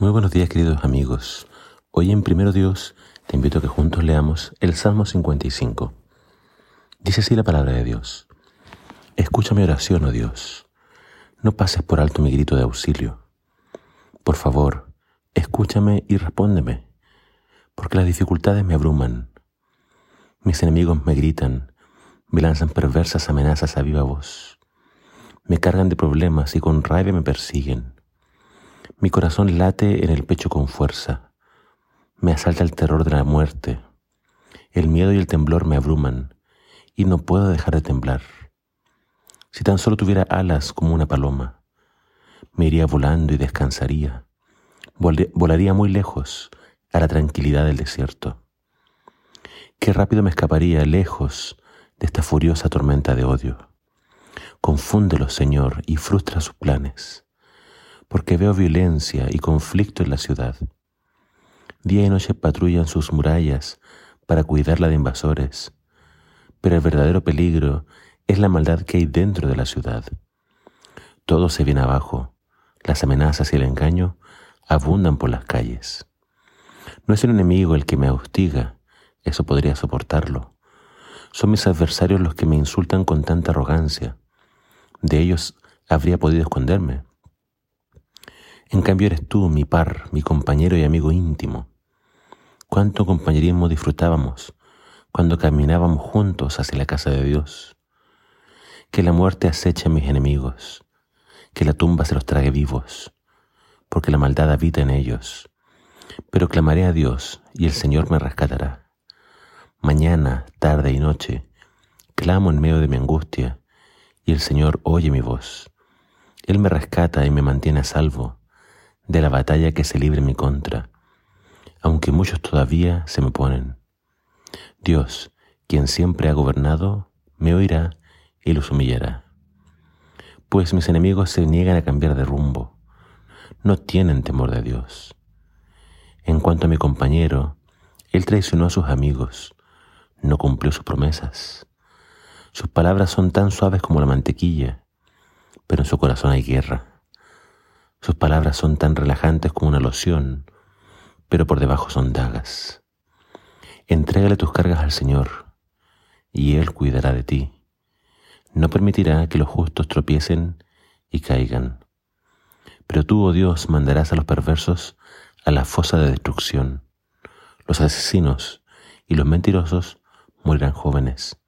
Muy buenos días queridos amigos. Hoy en Primero Dios te invito a que juntos leamos el Salmo 55. Dice así la palabra de Dios. Escucha mi oración, oh Dios. No pases por alto mi grito de auxilio. Por favor, escúchame y respóndeme, porque las dificultades me abruman. Mis enemigos me gritan, me lanzan perversas amenazas a viva voz. Me cargan de problemas y con rabia me persiguen. Mi corazón late en el pecho con fuerza. Me asalta el terror de la muerte. El miedo y el temblor me abruman y no puedo dejar de temblar. Si tan solo tuviera alas como una paloma, me iría volando y descansaría. volaría muy lejos a la tranquilidad del desierto. Qué rápido me escaparía lejos de esta furiosa tormenta de odio. Confúndelo, Señor, y frustra sus planes porque veo violencia y conflicto en la ciudad. Día y noche patrullan sus murallas para cuidarla de invasores, pero el verdadero peligro es la maldad que hay dentro de la ciudad. Todo se viene abajo, las amenazas y el engaño abundan por las calles. No es el enemigo el que me hostiga, eso podría soportarlo. Son mis adversarios los que me insultan con tanta arrogancia. De ellos habría podido esconderme. En cambio eres tú, mi par, mi compañero y amigo íntimo. Cuánto compañerismo disfrutábamos cuando caminábamos juntos hacia la casa de Dios. Que la muerte aceche a mis enemigos, que la tumba se los trague vivos, porque la maldad habita en ellos. Pero clamaré a Dios y el Señor me rescatará. Mañana, tarde y noche, clamo en medio de mi angustia y el Señor oye mi voz. Él me rescata y me mantiene a salvo de la batalla que se libre en mi contra, aunque muchos todavía se me ponen. Dios, quien siempre ha gobernado, me oirá y los humillará. Pues mis enemigos se niegan a cambiar de rumbo, no tienen temor de Dios. En cuanto a mi compañero, él traicionó a sus amigos, no cumplió sus promesas. Sus palabras son tan suaves como la mantequilla, pero en su corazón hay guerra. Sus palabras son tan relajantes como una loción, pero por debajo son dagas. Entrégale tus cargas al Señor, y Él cuidará de ti. No permitirá que los justos tropiecen y caigan. Pero tú, oh Dios, mandarás a los perversos a la fosa de destrucción. Los asesinos y los mentirosos morirán jóvenes.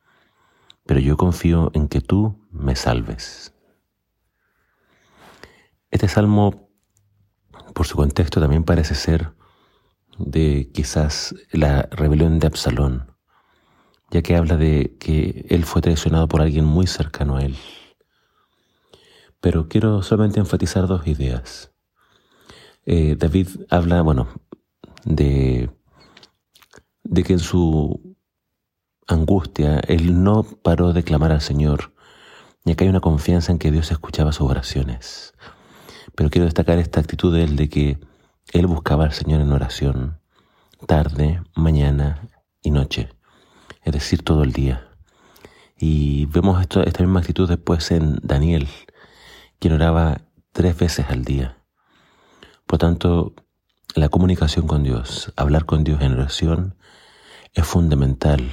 Pero yo confío en que tú me salves. Este salmo, por su contexto, también parece ser de quizás la rebelión de Absalón, ya que habla de que él fue traicionado por alguien muy cercano a él. Pero quiero solamente enfatizar dos ideas. Eh, David habla, bueno, de, de que en su angustia él no paró de clamar al Señor, ya que hay una confianza en que Dios escuchaba sus oraciones. Pero quiero destacar esta actitud de él de que él buscaba al Señor en oración, tarde, mañana y noche, es decir, todo el día. Y vemos esta misma actitud después en Daniel, quien oraba tres veces al día. Por tanto, la comunicación con Dios, hablar con Dios en oración, es fundamental,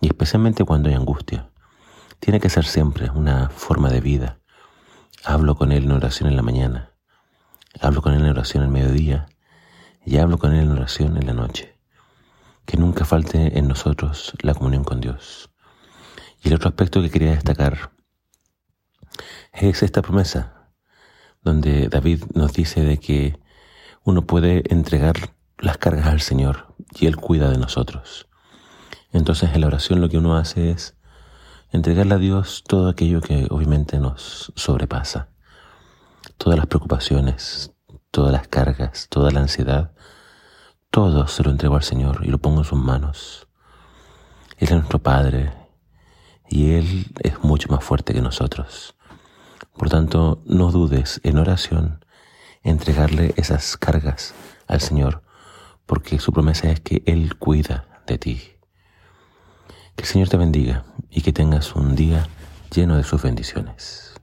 y especialmente cuando hay angustia. Tiene que ser siempre una forma de vida. Hablo con Él en oración en la mañana, hablo con Él en oración el mediodía y hablo con Él en oración en la noche. Que nunca falte en nosotros la comunión con Dios. Y el otro aspecto que quería destacar es esta promesa, donde David nos dice de que uno puede entregar las cargas al Señor y Él cuida de nosotros. Entonces en la oración lo que uno hace es entregarle a Dios todo aquello que obviamente nos sobrepasa, todas las preocupaciones, todas las cargas, toda la ansiedad, todo se lo entrego al Señor y lo pongo en sus manos. Él es nuestro Padre y Él es mucho más fuerte que nosotros. Por tanto, no dudes en oración entregarle esas cargas al Señor, porque su promesa es que Él cuida de ti. Que el Señor te bendiga y que tengas un día lleno de sus bendiciones.